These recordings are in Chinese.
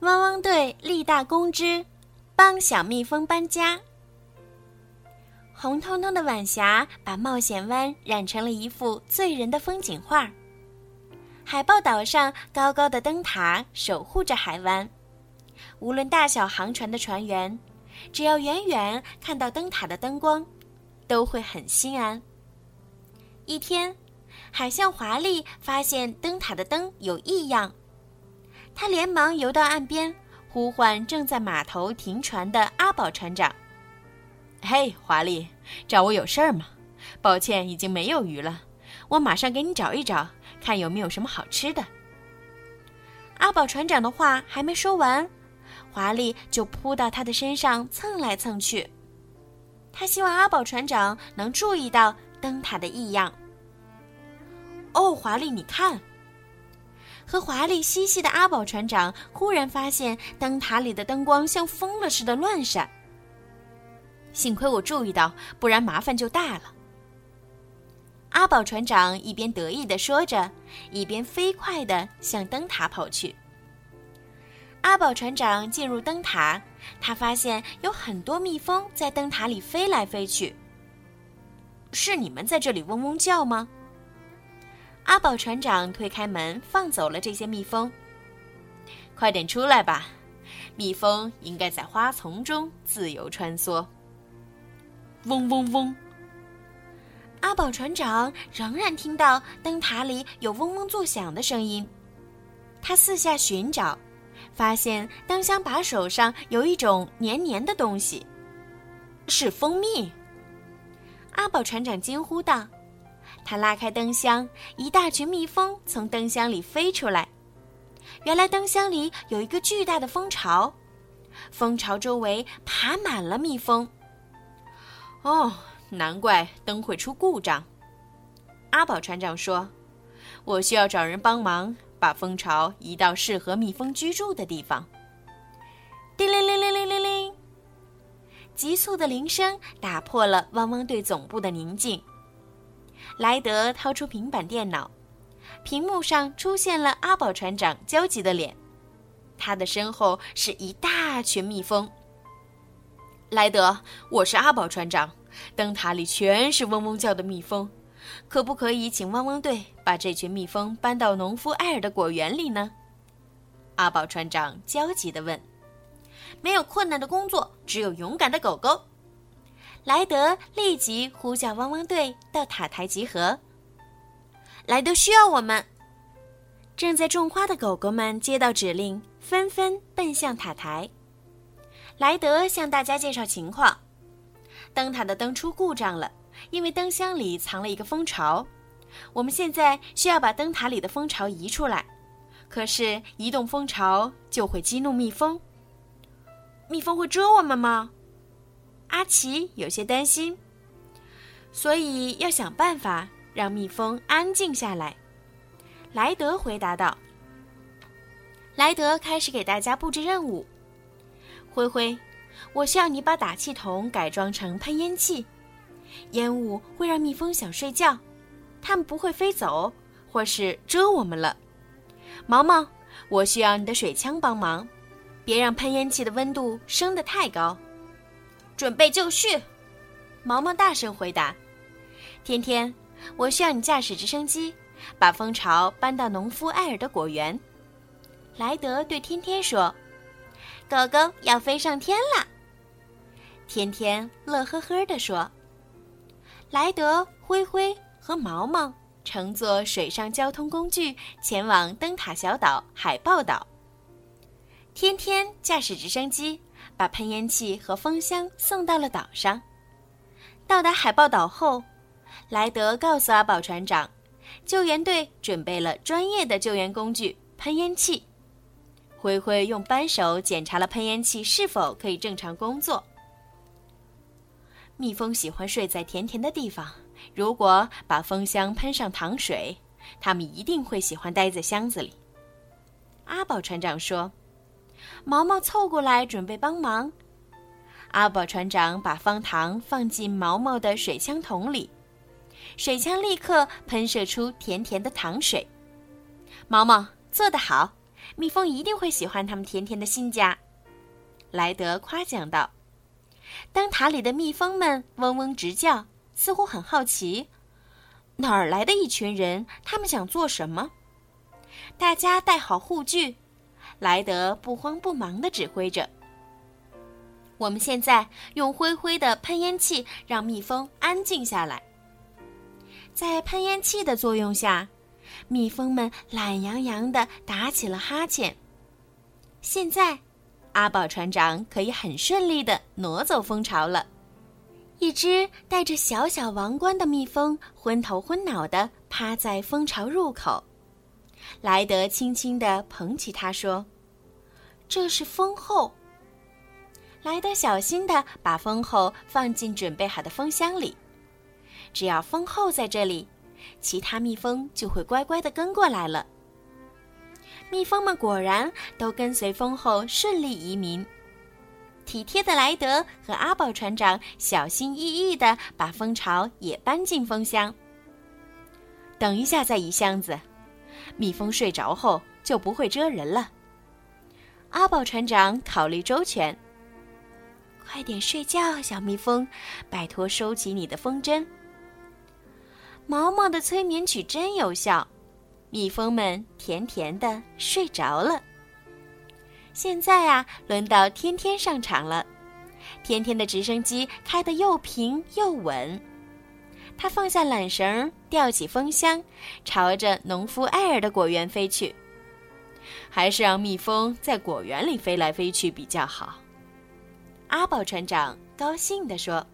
汪汪队立大功之，帮小蜜蜂搬家。红彤彤的晚霞把冒险湾染成了一幅醉人的风景画。海豹岛上高高的灯塔守护着海湾，无论大小航船的船员，只要远远看到灯塔的灯光，都会很心安。一天，海象华丽发现灯塔的灯有异样，他连忙游到岸边，呼唤正在码头停船的阿宝船长：“嘿，华丽，找我有事儿吗？抱歉，已经没有鱼了，我马上给你找一找。”看有没有什么好吃的。阿宝船长的话还没说完，华丽就扑到他的身上蹭来蹭去。他希望阿宝船长能注意到灯塔的异样。哦，华丽，你看！和华丽嬉戏的阿宝船长忽然发现灯塔里的灯光像疯了似的乱闪。幸亏我注意到，不然麻烦就大了。阿宝船长一边得意地说着，一边飞快地向灯塔跑去。阿宝船长进入灯塔，他发现有很多蜜蜂在灯塔里飞来飞去。是你们在这里嗡嗡叫吗？阿宝船长推开门，放走了这些蜜蜂。快点出来吧，蜜蜂应该在花丛中自由穿梭。嗡嗡嗡。阿宝船长仍然听到灯塔里有嗡嗡作响的声音，他四下寻找，发现灯箱把手上有一种黏黏的东西，是蜂蜜。阿宝船长惊呼道：“他拉开灯箱，一大群蜜蜂从灯箱里飞出来。原来灯箱里有一个巨大的蜂巢，蜂巢周围爬满了蜜蜂。”哦。难怪灯会出故障，阿宝船长说：“我需要找人帮忙，把蜂巢移到适合蜜蜂居住的地方。”叮铃铃铃铃铃铃，急促的铃声打破了汪汪队总部的宁静。莱德掏出平板电脑，屏幕上出现了阿宝船长焦急的脸，他的身后是一大群蜜蜂。莱德，我是阿宝船长。灯塔里全是嗡嗡叫的蜜蜂，可不可以请汪汪队把这群蜜蜂搬到农夫艾尔的果园里呢？阿宝船长焦急地问。没有困难的工作，只有勇敢的狗狗。莱德立即呼叫汪汪队到塔台集合。莱德需要我们。正在种花的狗狗们接到指令，纷纷奔向塔台。莱德向大家介绍情况。灯塔的灯出故障了，因为灯箱里藏了一个蜂巢。我们现在需要把灯塔里的蜂巢移出来，可是移动蜂巢就会激怒蜜蜂。蜜蜂会蛰我们吗？阿奇有些担心。所以要想办法让蜜蜂安静下来。莱德回答道。莱德开始给大家布置任务。灰灰。我需要你把打气筒改装成喷烟器，烟雾会让蜜蜂想睡觉，它们不会飞走或是蛰我们了。毛毛，我需要你的水枪帮忙，别让喷烟器的温度升得太高。准备就绪，毛毛大声回答。天天，我需要你驾驶直升机，把蜂巢搬到农夫艾尔的果园。莱德对天天说。狗狗要飞上天了，天天乐呵呵地说：“莱德、灰灰和毛毛乘坐水上交通工具前往灯塔小岛海豹岛。天天驾驶直升机把喷烟器和蜂箱送到了岛上。到达海豹岛后，莱德告诉阿宝船长，救援队准备了专业的救援工具——喷烟器。”灰灰用扳手检查了喷烟器是否可以正常工作。蜜蜂喜欢睡在甜甜的地方，如果把蜂箱喷上糖水，它们一定会喜欢待在箱子里。阿宝船长说：“毛毛凑过来准备帮忙。”阿宝船长把方糖放进毛毛的水枪桶里，水枪立刻喷射出甜甜的糖水。毛毛做得好。蜜蜂一定会喜欢他们甜甜的新家。”莱德夸奖道。灯塔里的蜜蜂们嗡嗡直叫，似乎很好奇，哪儿来的一群人？他们想做什么？大家带好护具，莱德不慌不忙地指挥着。我们现在用灰灰的喷烟器让蜜蜂安静下来。在喷烟器的作用下，蜜蜂们懒洋洋地打起了哈欠。现在，阿宝船长可以很顺利地挪走蜂巢了。一只戴着小小王冠的蜜蜂昏头昏脑地趴在蜂巢入口。莱德轻轻地捧起它，说：“这是蜂后。”莱德小心地把蜂后放进准备好的蜂箱里。只要蜂后在这里，其他蜜蜂就会乖乖地跟过来了。蜜蜂们果然都跟随蜂后顺利移民。体贴的莱德和阿宝船长小心翼翼地把蜂巢也搬进蜂箱。等一下再移箱子，蜜蜂睡着后就不会蛰人了。阿宝船长考虑周全。快点睡觉，小蜜蜂，拜托收起你的风筝。毛毛的催眠曲真有效，蜜蜂们甜甜的睡着了。现在啊，轮到天天上场了。天天的直升机开得又平又稳，他放下缆绳，吊起风箱，朝着农夫艾尔的果园飞去。还是让蜜蜂在果园里飞来飞去比较好。阿宝船长高兴地说。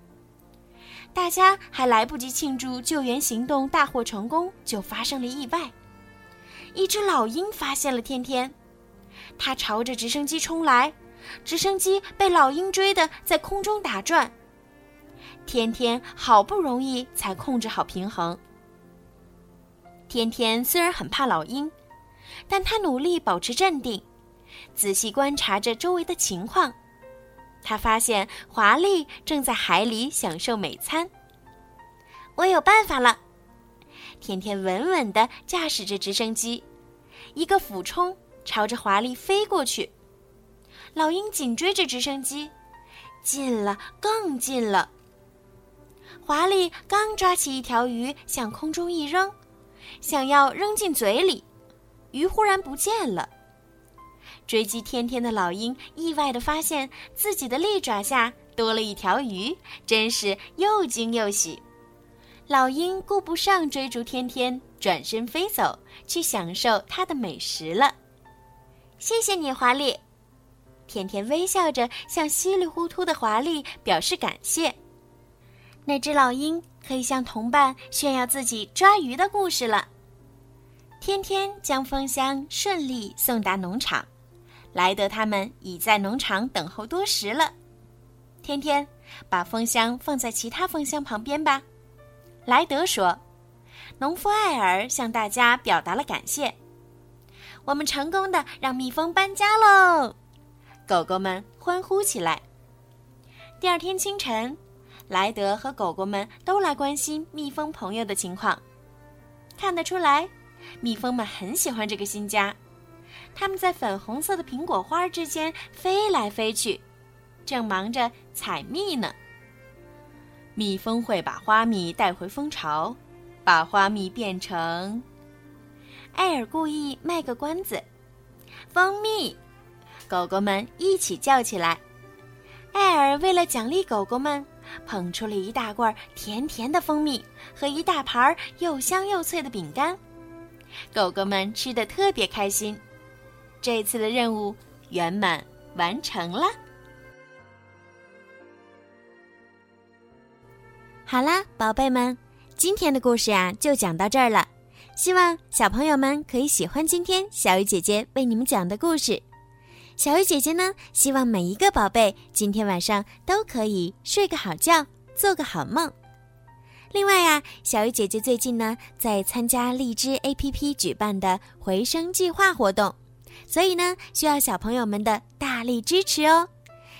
大家还来不及庆祝救援行动大获成功，就发生了意外。一只老鹰发现了天天，它朝着直升机冲来，直升机被老鹰追得在空中打转。天天好不容易才控制好平衡。天天虽然很怕老鹰，但他努力保持镇定，仔细观察着周围的情况。他发现华丽正在海里享受美餐。我有办法了，甜甜稳稳地驾驶着直升机，一个俯冲朝着华丽飞过去。老鹰紧追着直升机，近了，更近了。华丽刚抓起一条鱼向空中一扔，想要扔进嘴里，鱼忽然不见了。追击天天的老鹰意外的发现自己的利爪下多了一条鱼，真是又惊又喜。老鹰顾不上追逐天天，转身飞走，去享受它的美食了。谢谢你，华丽。天天微笑着向稀里糊涂的华丽表示感谢。那只老鹰可以向同伴炫耀自己抓鱼的故事了。天天将蜂箱顺利送达农场。莱德他们已在农场等候多时了。天天，把蜂箱放在其他蜂箱旁边吧。莱德说：“农夫艾尔向大家表达了感谢。我们成功的让蜜蜂搬家喽！”狗狗们欢呼起来。第二天清晨，莱德和狗狗们都来关心蜜蜂朋友的情况。看得出来，蜜蜂们很喜欢这个新家。它们在粉红色的苹果花之间飞来飞去，正忙着采蜜呢。蜜蜂会把花蜜带回蜂巢，把花蜜变成……艾尔故意卖个关子，蜂蜜。狗狗们一起叫起来。艾尔为了奖励狗狗们，捧出了一大罐甜甜的蜂蜜和一大盘又香又脆的饼干。狗狗们吃的特别开心。这次的任务圆满完成了。好啦，宝贝们，今天的故事呀就讲到这儿了。希望小朋友们可以喜欢今天小鱼姐姐为你们讲的故事。小鱼姐姐呢，希望每一个宝贝今天晚上都可以睡个好觉，做个好梦。另外呀，小鱼姐姐最近呢在参加荔枝 APP 举办的回声计划活动。所以呢，需要小朋友们的大力支持哦！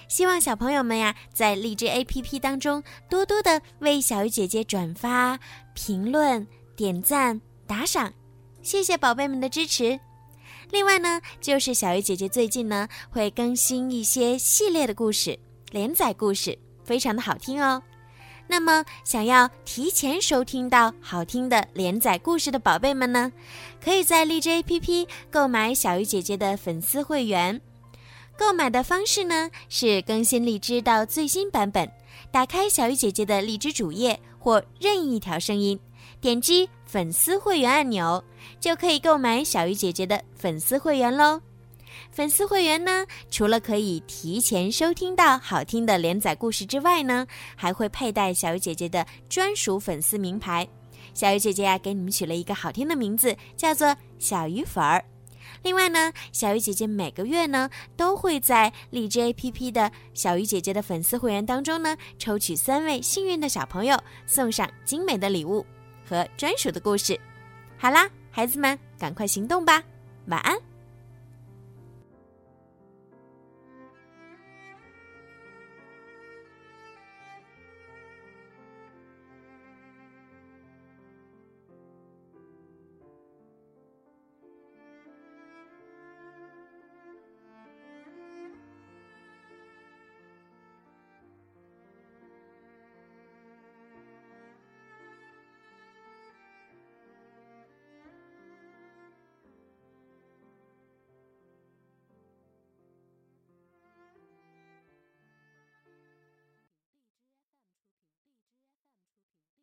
希望小朋友们呀，在荔枝 APP 当中多多的为小鱼姐姐转发、评论、点赞、打赏，谢谢宝贝们的支持。另外呢，就是小鱼姐姐最近呢会更新一些系列的故事，连载故事，非常的好听哦。那么，想要提前收听到好听的连载故事的宝贝们呢，可以在荔枝 APP 购买小鱼姐姐的粉丝会员。购买的方式呢是更新荔枝到最新版本，打开小鱼姐姐的荔枝主页或任意一条声音，点击粉丝会员按钮，就可以购买小鱼姐姐的粉丝会员喽。粉丝会员呢，除了可以提前收听到好听的连载故事之外呢，还会佩戴小鱼姐姐的专属粉丝名牌。小鱼姐姐呀，给你们取了一个好听的名字，叫做小鱼粉儿。另外呢，小鱼姐姐每个月呢，都会在荔枝 APP 的小鱼姐姐的粉丝会员当中呢，抽取三位幸运的小朋友，送上精美的礼物和专属的故事。好啦，孩子们，赶快行动吧！晚安。